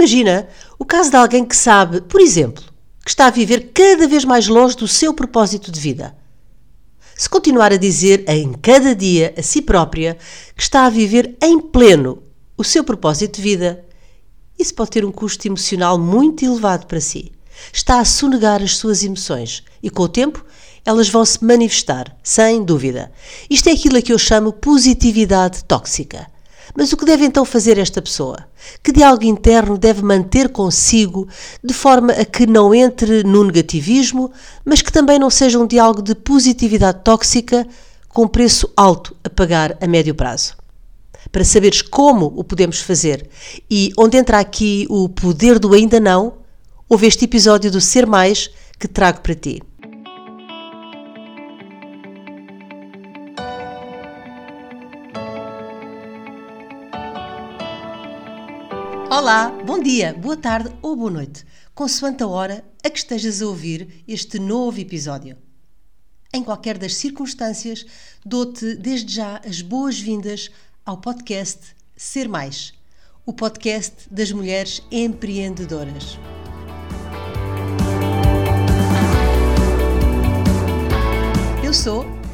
Imagina o caso de alguém que sabe, por exemplo, que está a viver cada vez mais longe do seu propósito de vida. Se continuar a dizer em cada dia a si própria que está a viver em pleno o seu propósito de vida, isso pode ter um custo emocional muito elevado para si. Está a sonegar as suas emoções e, com o tempo, elas vão se manifestar, sem dúvida. Isto é aquilo a que eu chamo positividade tóxica. Mas o que deve então fazer esta pessoa? Que diálogo interno deve manter consigo de forma a que não entre no negativismo, mas que também não seja um diálogo de positividade tóxica com preço alto a pagar a médio prazo? Para saberes como o podemos fazer e onde entra aqui o poder do ainda não, ouve este episódio do Ser Mais que trago para ti. Olá, bom dia, boa tarde ou boa noite, consoante a hora a que estejas a ouvir este novo episódio. Em qualquer das circunstâncias, dou-te desde já as boas-vindas ao podcast Ser Mais, o podcast das mulheres empreendedoras.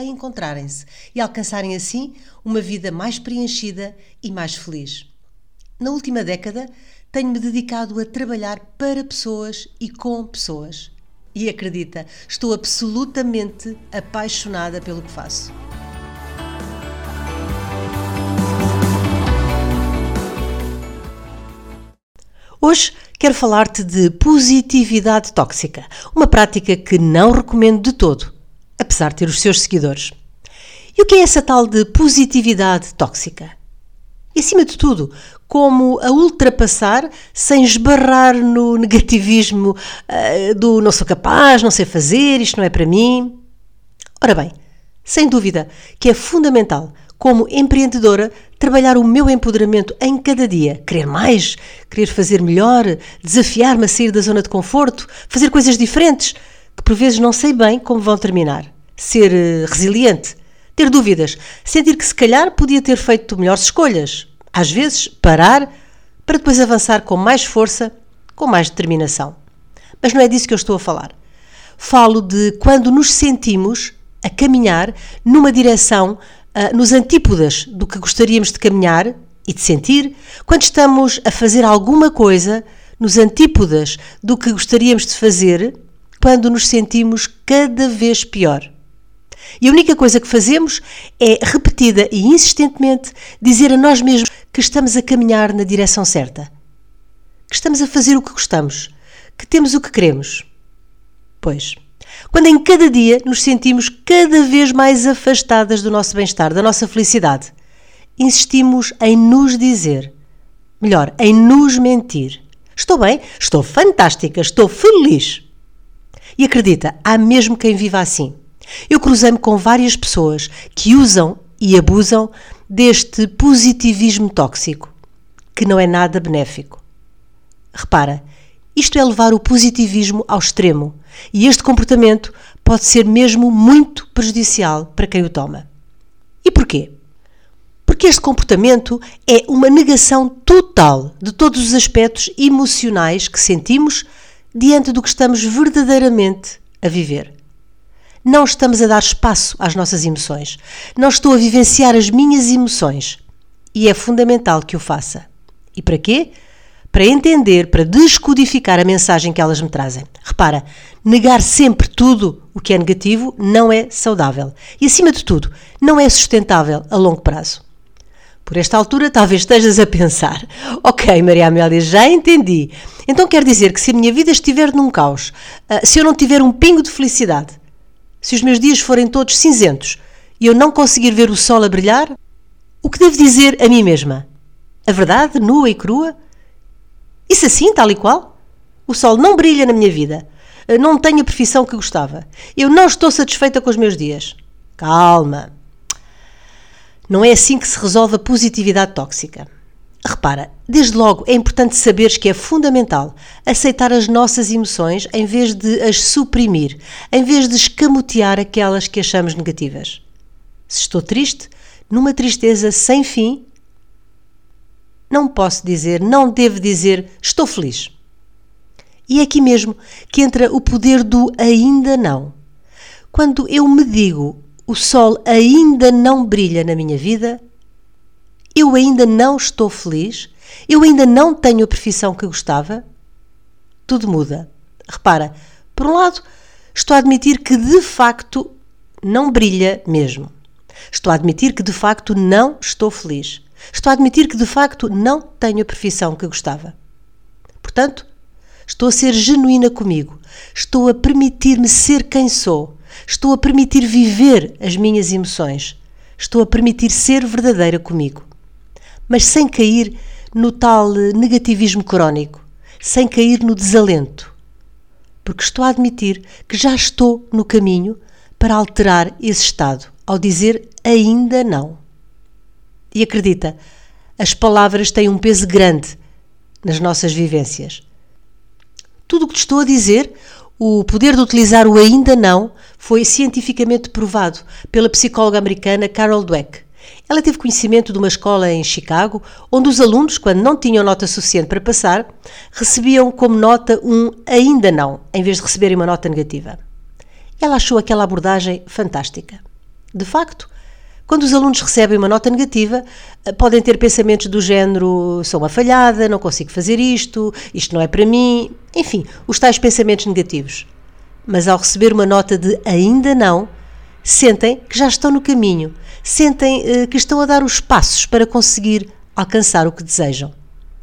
a encontrarem-se e alcançarem assim uma vida mais preenchida e mais feliz. Na última década, tenho-me dedicado a trabalhar para pessoas e com pessoas. E acredita, estou absolutamente apaixonada pelo que faço. Hoje quero falar-te de positividade tóxica, uma prática que não recomendo de todo apesar de ter os seus seguidores. E o que é essa tal de positividade tóxica? E acima de tudo, como a ultrapassar sem esbarrar no negativismo uh, do não sou capaz, não sei fazer, isto não é para mim. Ora bem, sem dúvida que é fundamental, como empreendedora, trabalhar o meu empoderamento em cada dia, querer mais, querer fazer melhor, desafiar-me a sair da zona de conforto, fazer coisas diferentes, que por vezes não sei bem como vão terminar. Ser uh, resiliente, ter dúvidas, sentir que se calhar podia ter feito melhores escolhas. Às vezes, parar para depois avançar com mais força, com mais determinação. Mas não é disso que eu estou a falar. Falo de quando nos sentimos a caminhar numa direção uh, nos antípodas do que gostaríamos de caminhar e de sentir, quando estamos a fazer alguma coisa nos antípodas do que gostaríamos de fazer quando nos sentimos cada vez pior. E a única coisa que fazemos é, repetida e insistentemente, dizer a nós mesmos que estamos a caminhar na direção certa, que estamos a fazer o que gostamos, que temos o que queremos. Pois, quando em cada dia nos sentimos cada vez mais afastadas do nosso bem-estar, da nossa felicidade, insistimos em nos dizer, melhor, em nos mentir. Estou bem, estou fantástica, estou feliz. E acredita, há mesmo quem viva assim. Eu cruzei-me com várias pessoas que usam e abusam deste positivismo tóxico, que não é nada benéfico. Repara, isto é levar o positivismo ao extremo e este comportamento pode ser mesmo muito prejudicial para quem o toma. E porquê? Porque este comportamento é uma negação total de todos os aspectos emocionais que sentimos diante do que estamos verdadeiramente a viver. Não estamos a dar espaço às nossas emoções. Não estou a vivenciar as minhas emoções. E é fundamental que o faça. E para quê? para entender, para descodificar a mensagem que elas me trazem. Repara, negar sempre tudo o que é negativo não é saudável e, acima de tudo, não é sustentável a longo prazo. Por esta altura, talvez estejas a pensar: Ok, Maria Amélia, já entendi. Então quer dizer que se a minha vida estiver num caos, ah, se eu não tiver um pingo de felicidade, se os meus dias forem todos cinzentos e eu não conseguir ver o sol a brilhar, o que devo dizer a mim mesma? A verdade, nua e crua? Isso assim, tal e qual? O sol não brilha na minha vida. Ah, não tenho a profissão que gostava. Eu não estou satisfeita com os meus dias. Calma. Não é assim que se resolve a positividade tóxica. Repara, desde logo é importante saberes que é fundamental aceitar as nossas emoções em vez de as suprimir, em vez de escamotear aquelas que achamos negativas. Se estou triste, numa tristeza sem fim, não posso dizer, não devo dizer, estou feliz. E é aqui mesmo que entra o poder do ainda não. Quando eu me digo o sol ainda não brilha na minha vida, eu ainda não estou feliz, eu ainda não tenho a profissão que gostava, tudo muda. Repara, por um lado, estou a admitir que de facto não brilha mesmo. Estou a admitir que de facto não estou feliz. Estou a admitir que de facto não tenho a profissão que gostava. Portanto, estou a ser genuína comigo. Estou a permitir-me ser quem sou. Estou a permitir viver as minhas emoções. Estou a permitir ser verdadeira comigo. Mas sem cair no tal negativismo crónico, sem cair no desalento. Porque estou a admitir que já estou no caminho para alterar esse estado, ao dizer ainda não. E acredita, as palavras têm um peso grande nas nossas vivências. Tudo o que te estou a dizer, o poder de utilizar o ainda não foi cientificamente provado pela psicóloga americana Carol Dweck. Ela teve conhecimento de uma escola em Chicago, onde os alunos, quando não tinham nota suficiente para passar, recebiam como nota um ainda não, em vez de receberem uma nota negativa. Ela achou aquela abordagem fantástica. De facto, quando os alunos recebem uma nota negativa, eh, podem ter pensamentos do género: sou uma falhada, não consigo fazer isto, isto não é para mim, enfim, os tais pensamentos negativos. Mas ao receber uma nota de ainda não, sentem que já estão no caminho, sentem uh, que estão a dar os passos para conseguir alcançar o que desejam.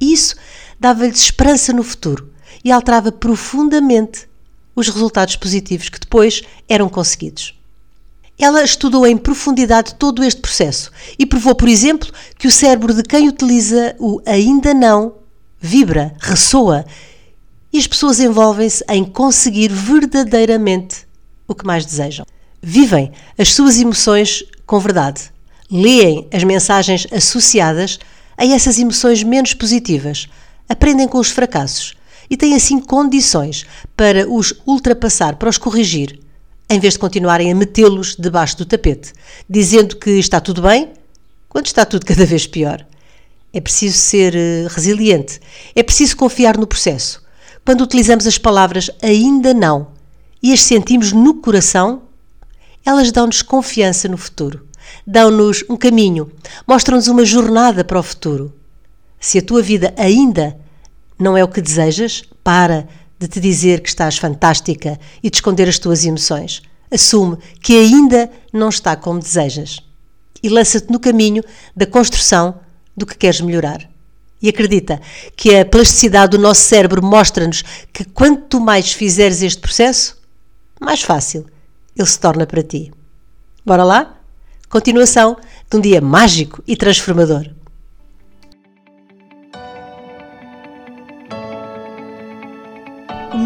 Isso dava-lhes esperança no futuro e alterava profundamente os resultados positivos que depois eram conseguidos. Ela estudou em profundidade todo este processo e provou, por exemplo, que o cérebro de quem utiliza o ainda não vibra, ressoa e as pessoas envolvem-se em conseguir verdadeiramente o que mais desejam. Vivem as suas emoções com verdade, leem as mensagens associadas a essas emoções menos positivas, aprendem com os fracassos e têm assim condições para os ultrapassar, para os corrigir em vez de continuarem a metê-los debaixo do tapete, dizendo que está tudo bem, quando está tudo cada vez pior. É preciso ser uh, resiliente, é preciso confiar no processo. Quando utilizamos as palavras ainda não e as sentimos no coração, elas dão-nos confiança no futuro, dão-nos um caminho, mostram-nos uma jornada para o futuro. Se a tua vida ainda não é o que desejas, para, de te dizer que estás fantástica e de esconder as tuas emoções. Assume que ainda não está como desejas e lança-te no caminho da construção do que queres melhorar. E acredita que a plasticidade do nosso cérebro mostra-nos que quanto mais fizeres este processo, mais fácil ele se torna para ti. Bora lá? Continuação de um dia mágico e transformador.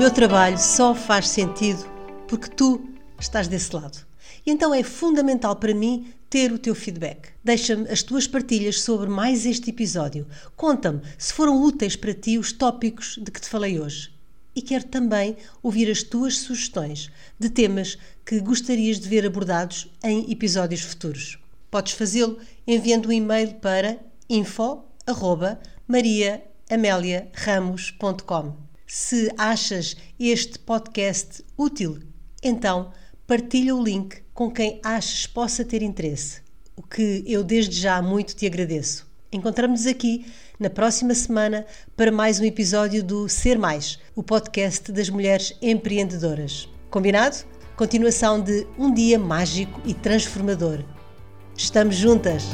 Meu trabalho só faz sentido porque tu estás desse lado. E então é fundamental para mim ter o teu feedback. Deixa-me as tuas partilhas sobre mais este episódio. Conta-me se foram úteis para ti os tópicos de que te falei hoje. E quero também ouvir as tuas sugestões de temas que gostarias de ver abordados em episódios futuros. Podes fazê-lo enviando um e-mail para info@mariaameliaramos.com. Se achas este podcast útil, então partilha o link com quem achas possa ter interesse, o que eu desde já muito te agradeço. Encontramos-nos aqui na próxima semana para mais um episódio do Ser Mais, o podcast das mulheres empreendedoras. Combinado? Continuação de um dia mágico e transformador. Estamos juntas!